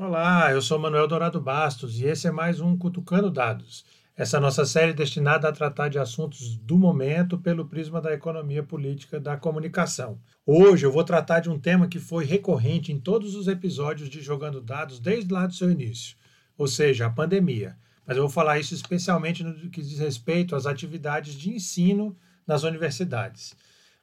Olá, eu sou Manuel Dourado Bastos e esse é mais um Cutucando Dados. Essa nossa série destinada a tratar de assuntos do momento pelo prisma da economia política da comunicação. Hoje eu vou tratar de um tema que foi recorrente em todos os episódios de Jogando Dados desde lá do seu início, ou seja, a pandemia. Mas eu vou falar isso especialmente no que diz respeito às atividades de ensino nas universidades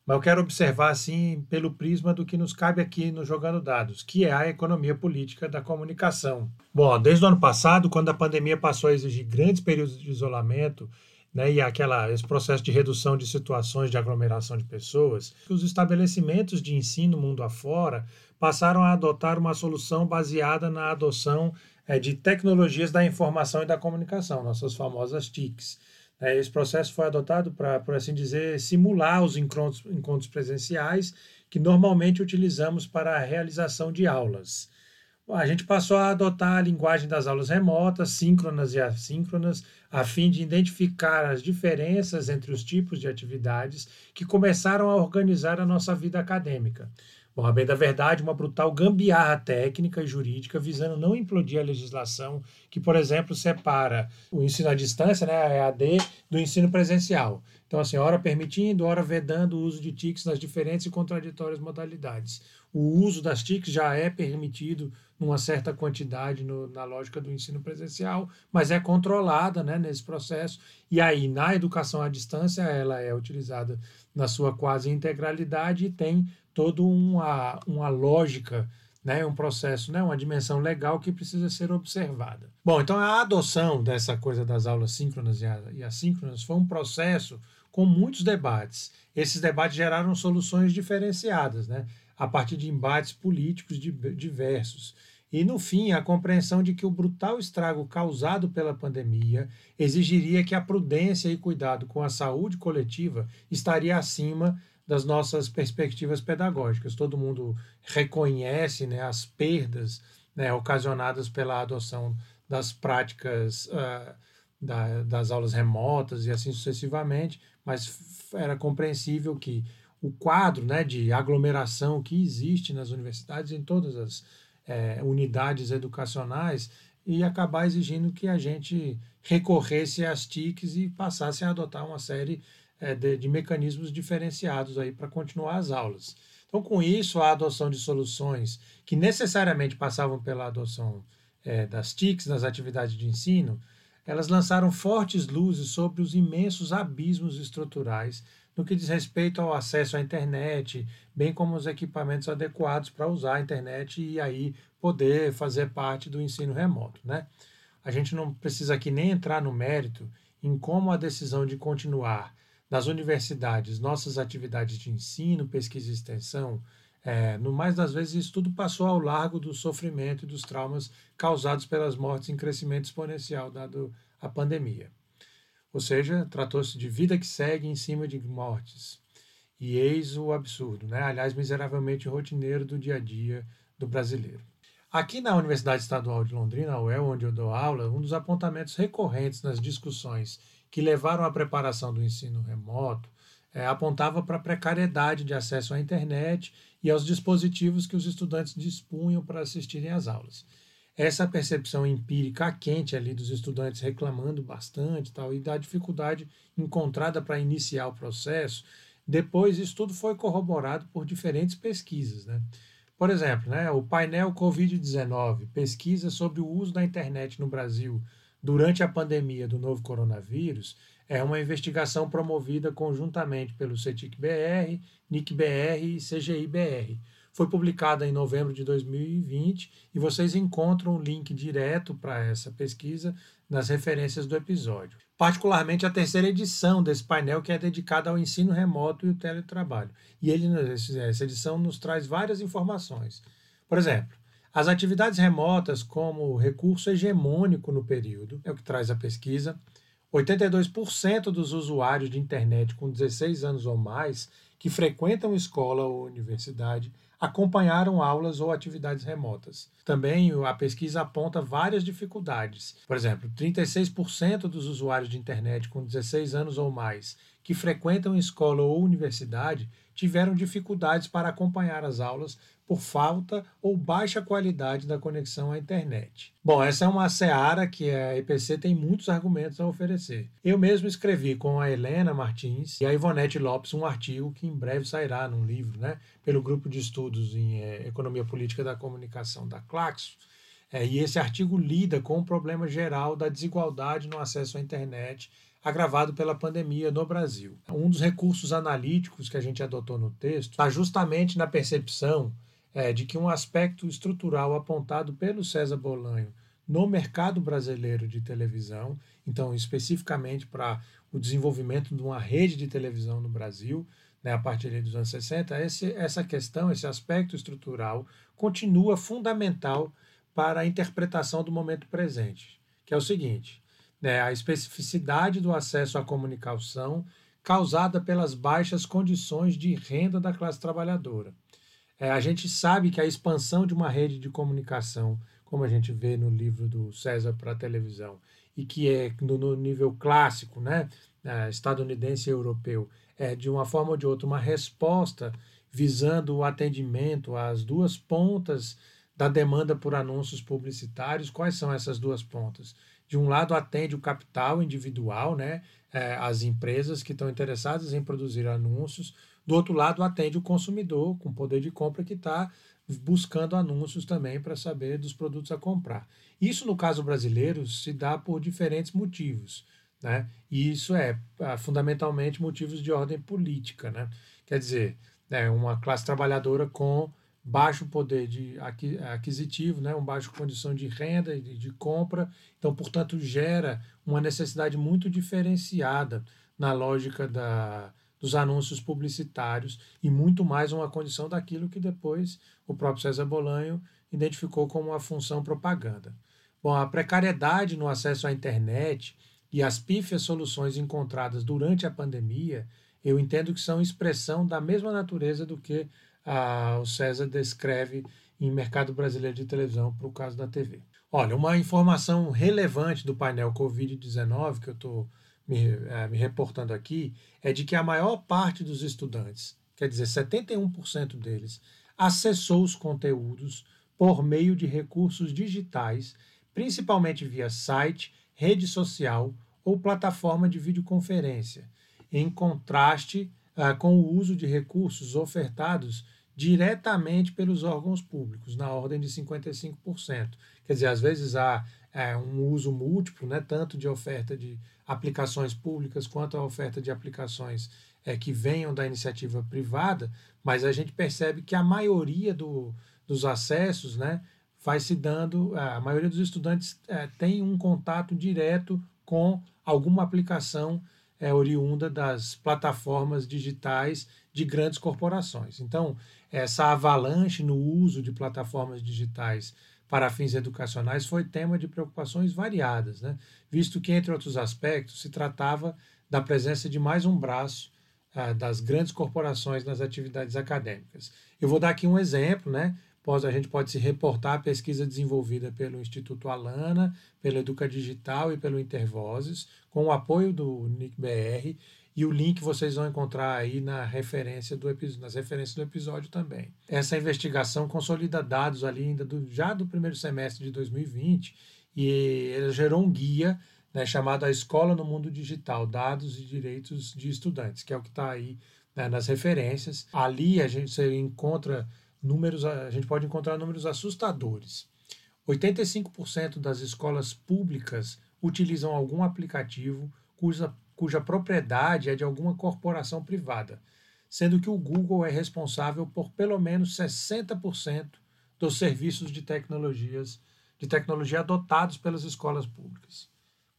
mas eu quero observar assim pelo prisma do que nos cabe aqui no Jogando Dados, que é a economia política da comunicação. Bom, desde o ano passado, quando a pandemia passou a exigir grandes períodos de isolamento, né, e aquela, esse processo de redução de situações de aglomeração de pessoas, os estabelecimentos de ensino mundo afora passaram a adotar uma solução baseada na adoção é, de tecnologias da informação e da comunicação, nossas famosas TICs. É, esse processo foi adotado para, por assim dizer, simular os encontros, encontros presenciais que normalmente utilizamos para a realização de aulas. A gente passou a adotar a linguagem das aulas remotas, síncronas e assíncronas, a fim de identificar as diferenças entre os tipos de atividades que começaram a organizar a nossa vida acadêmica. Bom, a bem da verdade, uma brutal gambiarra técnica e jurídica visando não implodir a legislação que, por exemplo, separa o ensino à distância, né, a EAD, do ensino presencial. Então, assim, hora permitindo, hora vedando o uso de TICs nas diferentes e contraditórias modalidades. O uso das TICs já é permitido numa certa quantidade no, na lógica do ensino presencial, mas é controlada né, nesse processo. E aí, na educação à distância, ela é utilizada na sua quase integralidade e tem toda uma, uma lógica, né, um processo, né, uma dimensão legal que precisa ser observada. Bom, então a adoção dessa coisa das aulas síncronas e assíncronas foi um processo com muitos debates. Esses debates geraram soluções diferenciadas, né, a partir de embates políticos diversos. E, no fim, a compreensão de que o brutal estrago causado pela pandemia exigiria que a prudência e cuidado com a saúde coletiva estaria acima das nossas perspectivas pedagógicas. Todo mundo reconhece né, as perdas né, ocasionadas pela adoção das práticas uh, da, das aulas remotas e assim sucessivamente, mas era compreensível que o quadro né, de aglomeração que existe nas universidades, em todas as é, unidades educacionais, ia acabar exigindo que a gente recorresse às TICs e passasse a adotar uma série é, de, de, mecanismos diferenciados aí para continuar as aulas. Então, com isso, a adoção de soluções que necessariamente passavam pela adoção é, das TICs nas atividades de ensino, elas lançaram fortes luzes sobre os imensos abismos estruturais no que diz respeito ao acesso à internet, bem como os equipamentos adequados para usar a internet e aí poder fazer parte do ensino remoto. Né? A gente não precisa aqui nem entrar no mérito em como a decisão de continuar nas universidades, nossas atividades de ensino, pesquisa e extensão, é, no mais das vezes isso tudo passou ao largo do sofrimento e dos traumas causados pelas mortes em crescimento exponencial dado a pandemia. Ou seja, tratou-se de vida que segue em cima de mortes. E eis o absurdo, né? aliás, miseravelmente rotineiro do dia a dia do brasileiro. Aqui na Universidade Estadual de Londrina, a UEL, onde eu dou aula, um dos apontamentos recorrentes nas discussões que levaram à preparação do ensino remoto é, apontava para a precariedade de acesso à internet e aos dispositivos que os estudantes dispunham para assistirem às aulas. Essa percepção empírica quente ali dos estudantes reclamando bastante tal, e da dificuldade encontrada para iniciar o processo, depois isso tudo foi corroborado por diferentes pesquisas. Né? Por exemplo, né, o painel Covid-19, pesquisa sobre o uso da internet no Brasil durante a pandemia do novo coronavírus é uma investigação promovida conjuntamente pelo CETIC-BR, NIC-BR e CGI-BR. Foi publicada em novembro de 2020 e vocês encontram o link direto para essa pesquisa nas referências do episódio. Particularmente a terceira edição desse painel que é dedicada ao ensino remoto e o teletrabalho. E ele, essa edição nos traz várias informações. Por exemplo, as atividades remotas, como recurso hegemônico no período, é o que traz a pesquisa. 82% dos usuários de internet com 16 anos ou mais que frequentam escola ou universidade acompanharam aulas ou atividades remotas. Também a pesquisa aponta várias dificuldades. Por exemplo, 36% dos usuários de internet com 16 anos ou mais que frequentam escola ou universidade tiveram dificuldades para acompanhar as aulas por falta ou baixa qualidade da conexão à internet. Bom, essa é uma seara que a EPC tem muitos argumentos a oferecer. Eu mesmo escrevi com a Helena Martins e a Ivonete Lopes um artigo que em breve sairá num livro, né, pelo grupo de estudos em é, Economia Política da Comunicação da Claxo. É, e esse artigo lida com o problema geral da desigualdade no acesso à internet agravado pela pandemia no Brasil. Um dos recursos analíticos que a gente adotou no texto está justamente na percepção é, de que um aspecto estrutural apontado pelo César Bolanho no mercado brasileiro de televisão, então especificamente para o desenvolvimento de uma rede de televisão no Brasil, né, a partir dos anos 60, esse, essa questão, esse aspecto estrutural continua fundamental para a interpretação do momento presente, que é o seguinte: né, a especificidade do acesso à comunicação causada pelas baixas condições de renda da classe trabalhadora. É, a gente sabe que a expansão de uma rede de comunicação, como a gente vê no livro do César para a televisão, e que é no, no nível clássico, né, é, estadunidense e europeu, é de uma forma ou de outra uma resposta visando o atendimento às duas pontas da demanda por anúncios publicitários. Quais são essas duas pontas? De um lado, atende o capital individual, né, é, as empresas que estão interessadas em produzir anúncios. Do outro lado, atende o consumidor com poder de compra que está buscando anúncios também para saber dos produtos a comprar. Isso, no caso brasileiro, se dá por diferentes motivos. Né? E isso é ah, fundamentalmente motivos de ordem política. Né? Quer dizer, é uma classe trabalhadora com baixo poder de aquisitivo, né, uma baixa condição de renda e de compra, então, portanto, gera uma necessidade muito diferenciada na lógica da, dos anúncios publicitários e muito mais uma condição daquilo que depois o próprio César Bolanho identificou como a função propaganda. Bom, a precariedade no acesso à internet e as pífias soluções encontradas durante a pandemia, eu entendo que são expressão da mesma natureza do que ah, o César descreve em mercado brasileiro de televisão para o caso da TV. Olha, uma informação relevante do painel Covid-19 que eu estou me, é, me reportando aqui é de que a maior parte dos estudantes, quer dizer, 71% deles, acessou os conteúdos por meio de recursos digitais, principalmente via site, rede social ou plataforma de videoconferência, em contraste uh, com o uso de recursos ofertados diretamente pelos órgãos públicos, na ordem de 55%. Quer dizer, às vezes há é, um uso múltiplo, né, tanto de oferta de aplicações públicas quanto a oferta de aplicações é, que venham da iniciativa privada, mas a gente percebe que a maioria do, dos acessos né, vai se dando, a maioria dos estudantes é, tem um contato direto com alguma aplicação é, oriunda das plataformas digitais de grandes corporações. Então, essa avalanche no uso de plataformas digitais para fins educacionais foi tema de preocupações variadas, né? visto que, entre outros aspectos, se tratava da presença de mais um braço ah, das grandes corporações nas atividades acadêmicas. Eu vou dar aqui um exemplo, né? a gente pode se reportar a pesquisa desenvolvida pelo Instituto Alana, pelo Educa Digital e pelo Intervozes, com o apoio do NICBR, e o link vocês vão encontrar aí na referência do nas referências do episódio também. Essa investigação consolida dados ali ainda do, já do primeiro semestre de 2020 e ela gerou um guia né, chamado A Escola no Mundo Digital, Dados e Direitos de Estudantes, que é o que está aí né, nas referências. Ali a gente encontra números, a gente pode encontrar números assustadores. 85% das escolas públicas utilizam algum aplicativo cuja, cuja propriedade é de alguma corporação privada, sendo que o Google é responsável por pelo menos 60% dos serviços de tecnologias de tecnologia adotados pelas escolas públicas.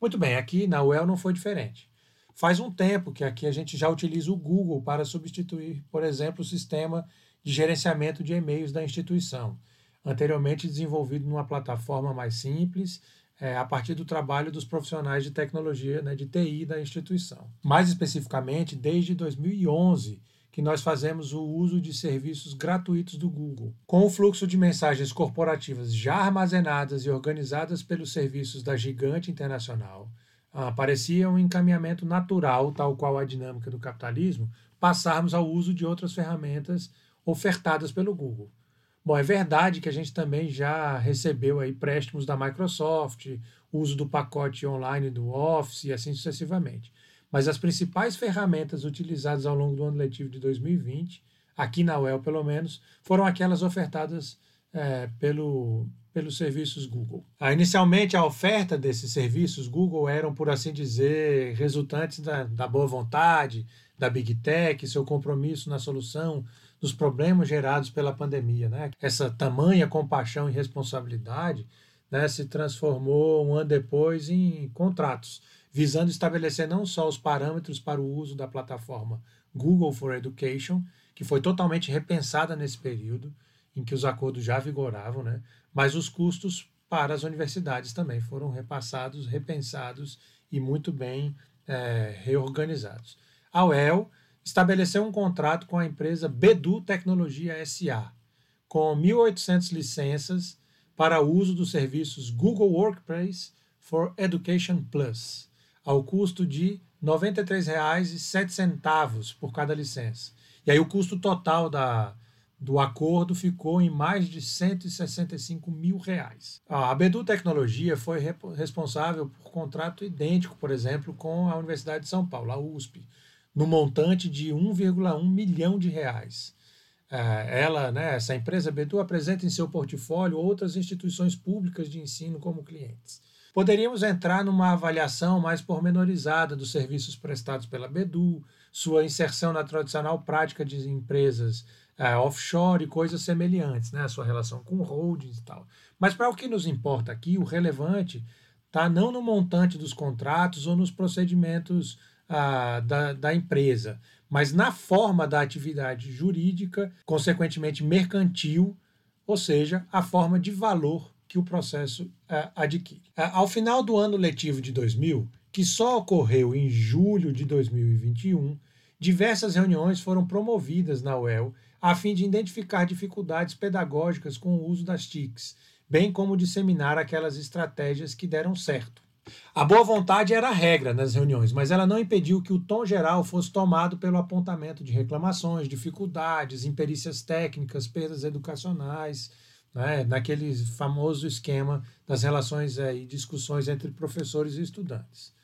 Muito bem, aqui na UEL não foi diferente. Faz um tempo que aqui a gente já utiliza o Google para substituir, por exemplo, o sistema de gerenciamento de e-mails da instituição, anteriormente desenvolvido numa plataforma mais simples, é, a partir do trabalho dos profissionais de tecnologia, né, de TI da instituição. Mais especificamente, desde 2011, que nós fazemos o uso de serviços gratuitos do Google. Com o fluxo de mensagens corporativas já armazenadas e organizadas pelos serviços da gigante internacional, ah, parecia um encaminhamento natural, tal qual a dinâmica do capitalismo, passarmos ao uso de outras ferramentas ofertadas pelo Google. Bom, é verdade que a gente também já recebeu aí préstimos da Microsoft, uso do pacote online do Office e assim sucessivamente. Mas as principais ferramentas utilizadas ao longo do ano letivo de 2020, aqui na UEL pelo menos, foram aquelas ofertadas é, pelo, pelos serviços Google. Ah, inicialmente, a oferta desses serviços Google eram, por assim dizer, resultantes da, da boa vontade, da Big Tech, seu compromisso na solução dos problemas gerados pela pandemia. Né? Essa tamanha compaixão e responsabilidade né, se transformou um ano depois em contratos, visando estabelecer não só os parâmetros para o uso da plataforma Google for Education, que foi totalmente repensada nesse período em que os acordos já vigoravam, né, mas os custos para as universidades também foram repassados, repensados e muito bem é, reorganizados. A UEL estabeleceu um contrato com a empresa Bedu Tecnologia SA, com 1.800 licenças para uso dos serviços Google Workplace for Education Plus, ao custo de R$ 93,07 por cada licença. E aí o custo total da, do acordo ficou em mais de 165 mil reais. A Bedu Tecnologia foi responsável por contrato idêntico, por exemplo, com a Universidade de São Paulo, a USP, no montante de 1,1 milhão de reais. É, ela, né, essa empresa Bedu, apresenta em seu portfólio outras instituições públicas de ensino como clientes. Poderíamos entrar numa avaliação mais pormenorizada dos serviços prestados pela Bedu, sua inserção na tradicional prática de empresas é, offshore e coisas semelhantes, né? a sua relação com holdings e tal. Mas para o que nos importa aqui, o relevante está não no montante dos contratos ou nos procedimentos ah, da, da empresa, mas na forma da atividade jurídica, consequentemente mercantil, ou seja, a forma de valor que o processo ah, adquire. Ah, ao final do ano letivo de 2000, que só ocorreu em julho de 2021, diversas reuniões foram promovidas na UEL a fim de identificar dificuldades pedagógicas com o uso das TICs, bem como disseminar aquelas estratégias que deram certo. A boa vontade era a regra nas reuniões, mas ela não impediu que o tom geral fosse tomado pelo apontamento de reclamações, dificuldades, imperícias técnicas, perdas educacionais, né, naquele famoso esquema das relações é, e discussões entre professores e estudantes.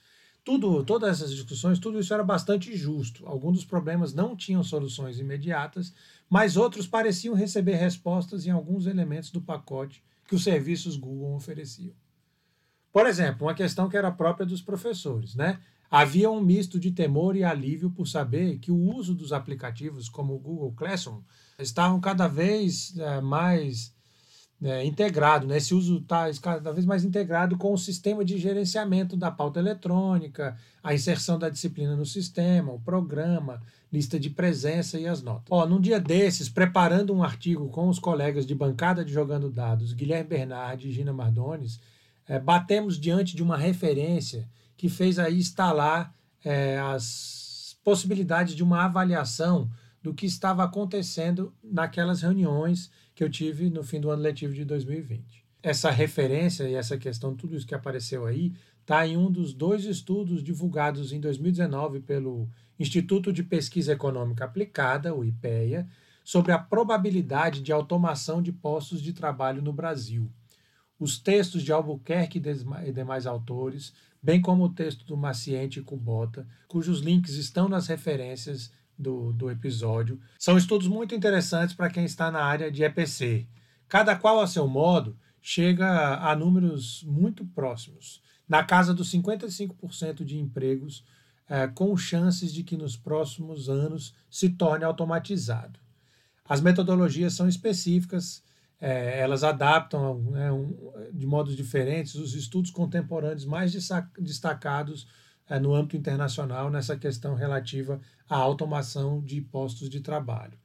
Tudo, todas essas discussões, tudo isso era bastante justo. Alguns dos problemas não tinham soluções imediatas, mas outros pareciam receber respostas em alguns elementos do pacote que os serviços Google ofereciam. Por exemplo, uma questão que era própria dos professores, né? Havia um misto de temor e alívio por saber que o uso dos aplicativos como o Google Classroom estavam cada vez é, mais é, integrado, né? esse uso está cada vez mais integrado com o sistema de gerenciamento da pauta eletrônica, a inserção da disciplina no sistema, o programa, lista de presença e as notas. Ó, num dia desses, preparando um artigo com os colegas de bancada de Jogando Dados, Guilherme Bernardi e Gina Mardones, é, batemos diante de uma referência que fez aí instalar é, as possibilidades de uma avaliação do que estava acontecendo naquelas reuniões que eu tive no fim do ano letivo de 2020. Essa referência e essa questão, tudo isso que apareceu aí, está em um dos dois estudos divulgados em 2019 pelo Instituto de Pesquisa Econômica Aplicada, o IPEA, sobre a probabilidade de automação de postos de trabalho no Brasil. Os textos de Albuquerque e demais autores, bem como o texto do Maciente e Kubota, cujos links estão nas referências do, do episódio. São estudos muito interessantes para quem está na área de EPC. Cada qual a seu modo chega a números muito próximos, na casa dos 55% de empregos, é, com chances de que nos próximos anos se torne automatizado. As metodologias são específicas, é, elas adaptam né, um, de modos diferentes os estudos contemporâneos mais destacados é, no âmbito internacional nessa questão relativa à automação de postos de trabalho.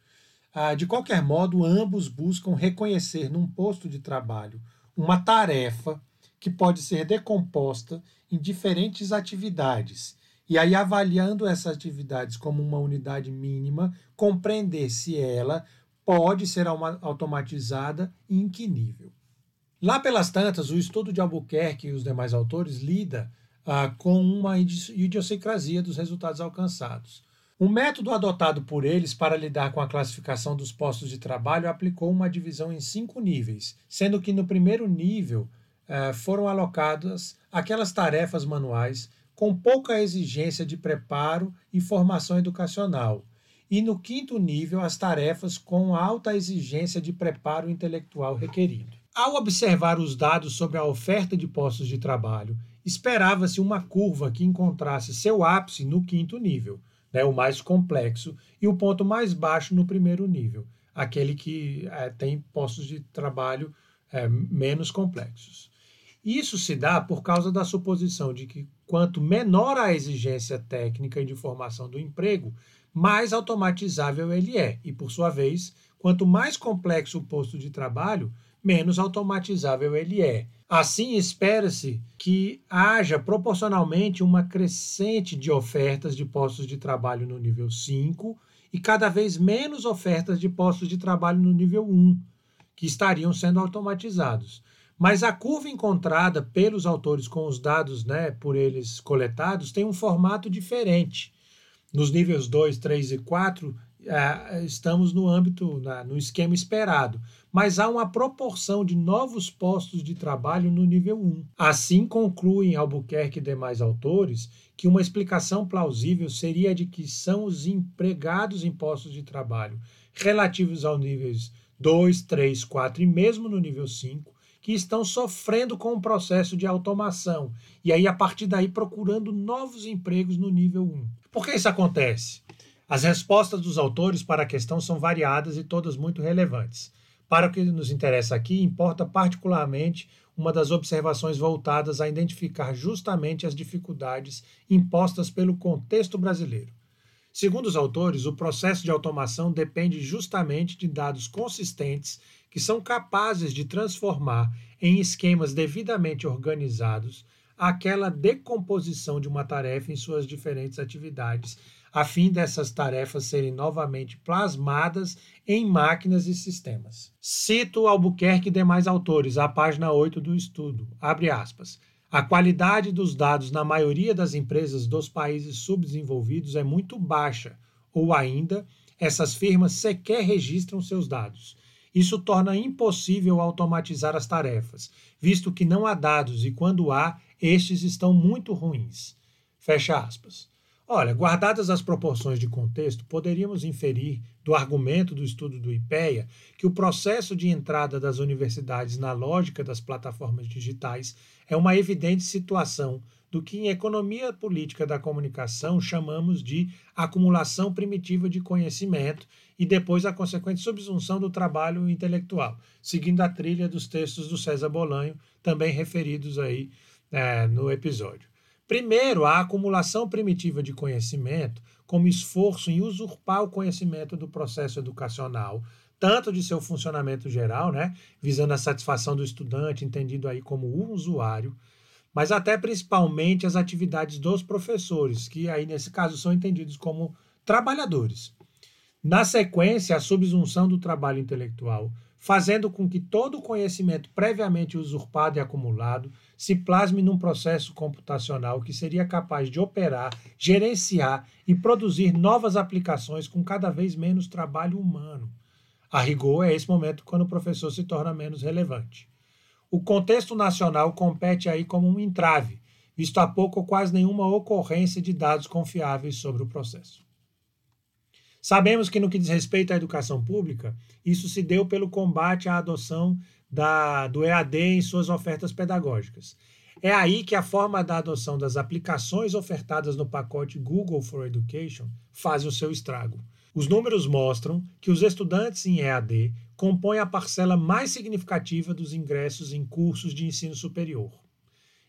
Ah, de qualquer modo, ambos buscam reconhecer num posto de trabalho uma tarefa que pode ser decomposta em diferentes atividades. E aí, avaliando essas atividades como uma unidade mínima, compreender se ela pode ser automatizada e em que nível. Lá pelas tantas, o estudo de Albuquerque e os demais autores lida ah, com uma idiosincrasia dos resultados alcançados. O método adotado por eles para lidar com a classificação dos postos de trabalho aplicou uma divisão em cinco níveis, sendo que no primeiro nível eh, foram alocadas aquelas tarefas manuais com pouca exigência de preparo e formação educacional, e no quinto nível as tarefas com alta exigência de preparo intelectual requerido. Ao observar os dados sobre a oferta de postos de trabalho, esperava-se uma curva que encontrasse seu ápice no quinto nível né, o mais complexo, e o ponto mais baixo no primeiro nível, aquele que é, tem postos de trabalho é, menos complexos. Isso se dá por causa da suposição de que quanto menor a exigência técnica e de formação do emprego, mais automatizável ele é, e por sua vez, quanto mais complexo o posto de trabalho, menos automatizável ele é. Assim, espera-se que haja proporcionalmente uma crescente de ofertas de postos de trabalho no nível 5 e cada vez menos ofertas de postos de trabalho no nível 1, que estariam sendo automatizados. Mas a curva encontrada pelos autores com os dados né, por eles coletados tem um formato diferente. Nos níveis 2, 3 e 4, é, estamos no âmbito, no esquema esperado, mas há uma proporção de novos postos de trabalho no nível 1. Assim concluem Albuquerque e demais autores que uma explicação plausível seria a de que são os empregados em postos de trabalho relativos aos níveis 2, 3, 4 e mesmo no nível 5 que estão sofrendo com o processo de automação e aí a partir daí procurando novos empregos no nível 1. Por que isso acontece? As respostas dos autores para a questão são variadas e todas muito relevantes. Para o que nos interessa aqui, importa particularmente uma das observações voltadas a identificar justamente as dificuldades impostas pelo contexto brasileiro. Segundo os autores, o processo de automação depende justamente de dados consistentes que são capazes de transformar em esquemas devidamente organizados aquela decomposição de uma tarefa em suas diferentes atividades a fim dessas tarefas serem novamente plasmadas em máquinas e sistemas. Cito Albuquerque e demais autores, a página 8 do estudo. Abre aspas. A qualidade dos dados na maioria das empresas dos países subdesenvolvidos é muito baixa, ou ainda, essas firmas sequer registram seus dados. Isso torna impossível automatizar as tarefas, visto que não há dados e, quando há, estes estão muito ruins. Fecha aspas. Olha, guardadas as proporções de contexto, poderíamos inferir do argumento do estudo do IPEA que o processo de entrada das universidades na lógica das plataformas digitais é uma evidente situação do que em economia política da comunicação chamamos de acumulação primitiva de conhecimento e depois a consequente subsunção do trabalho intelectual, seguindo a trilha dos textos do César Bolanho, também referidos aí é, no episódio. Primeiro, a acumulação primitiva de conhecimento como esforço em usurpar o conhecimento do processo educacional, tanto de seu funcionamento geral, né, visando a satisfação do estudante, entendido aí como o usuário, mas até principalmente as atividades dos professores, que aí nesse caso são entendidos como trabalhadores. Na sequência, a subsunção do trabalho intelectual, fazendo com que todo o conhecimento previamente usurpado e acumulado se plasme num processo computacional que seria capaz de operar, gerenciar e produzir novas aplicações com cada vez menos trabalho humano. A rigor, é esse momento quando o professor se torna menos relevante. O contexto nacional compete aí como um entrave, visto há pouco ou quase nenhuma ocorrência de dados confiáveis sobre o processo. Sabemos que, no que diz respeito à educação pública, isso se deu pelo combate à adoção da, do EAD em suas ofertas pedagógicas. É aí que a forma da adoção das aplicações ofertadas no pacote Google for Education faz o seu estrago. Os números mostram que os estudantes em EAD compõem a parcela mais significativa dos ingressos em cursos de ensino superior.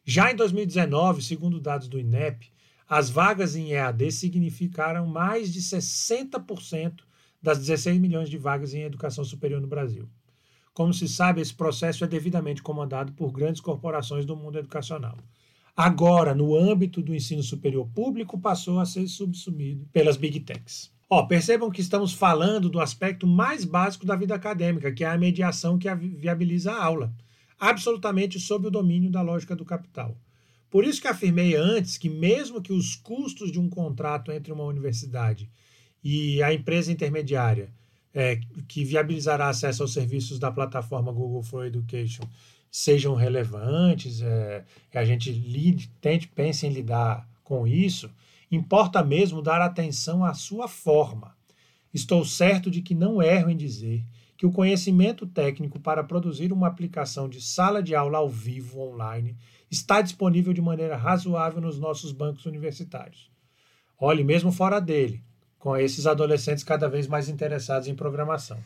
Já em 2019, segundo dados do INEP, as vagas em EAD significaram mais de 60% das 16 milhões de vagas em educação superior no Brasil. Como se sabe, esse processo é devidamente comandado por grandes corporações do mundo educacional. Agora, no âmbito do ensino superior público, passou a ser subsumido pelas big techs. Ó, percebam que estamos falando do aspecto mais básico da vida acadêmica, que é a mediação que viabiliza a aula, absolutamente sob o domínio da lógica do capital. Por isso que afirmei antes que, mesmo que os custos de um contrato entre uma universidade e a empresa intermediária é, que viabilizará acesso aos serviços da plataforma Google for Education sejam relevantes, é, a gente lide, tente, pense em lidar com isso, importa mesmo dar atenção à sua forma. Estou certo de que não erro em dizer que o conhecimento técnico para produzir uma aplicação de sala de aula ao vivo online está disponível de maneira razoável nos nossos bancos universitários. Olhe, mesmo fora dele, com esses adolescentes cada vez mais interessados em programação.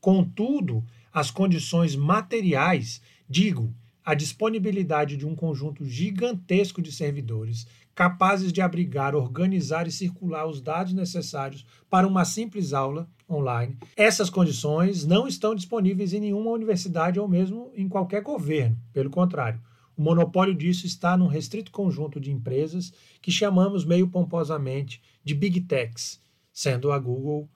Contudo, as condições materiais, digo, a disponibilidade de um conjunto gigantesco de servidores capazes de abrigar, organizar e circular os dados necessários para uma simples aula online. Essas condições não estão disponíveis em nenhuma universidade ou mesmo em qualquer governo. Pelo contrário, o monopólio disso está num restrito conjunto de empresas que chamamos meio pomposamente de Big Techs, sendo a Google,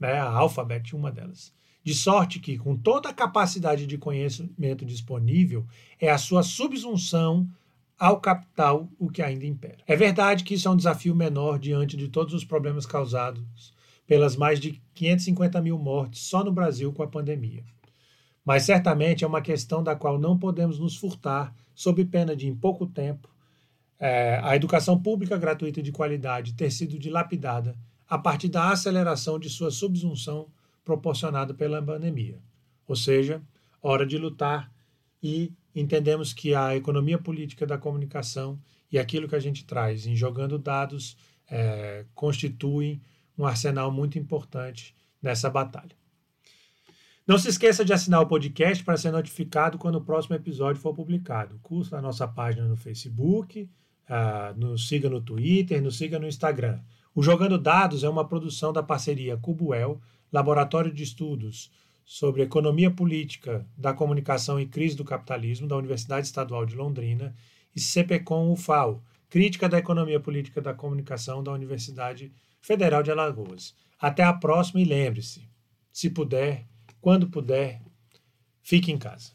né, a Alphabet, uma delas. De sorte que, com toda a capacidade de conhecimento disponível, é a sua subsunção ao capital o que ainda impera. É verdade que isso é um desafio menor diante de todos os problemas causados pelas mais de 550 mil mortes só no Brasil com a pandemia. Mas certamente é uma questão da qual não podemos nos furtar, sob pena de, em pouco tempo, é, a educação pública gratuita de qualidade ter sido dilapidada a partir da aceleração de sua subsunção proporcionada pela pandemia. Ou seja, hora de lutar e entendemos que a economia política da comunicação e aquilo que a gente traz em jogando dados é, constituem um arsenal muito importante nessa batalha. Não se esqueça de assinar o podcast para ser notificado quando o próximo episódio for publicado. Curta a nossa página no Facebook, uh, nos siga no Twitter, nos siga no Instagram. O Jogando Dados é uma produção da parceria Cubuel, Laboratório de Estudos sobre Economia Política da Comunicação e Crise do Capitalismo, da Universidade Estadual de Londrina, e CPCOM UFAL, Crítica da Economia Política da Comunicação da Universidade Federal de Alagoas. Até a próxima e lembre-se, se puder, quando puder, fique em casa.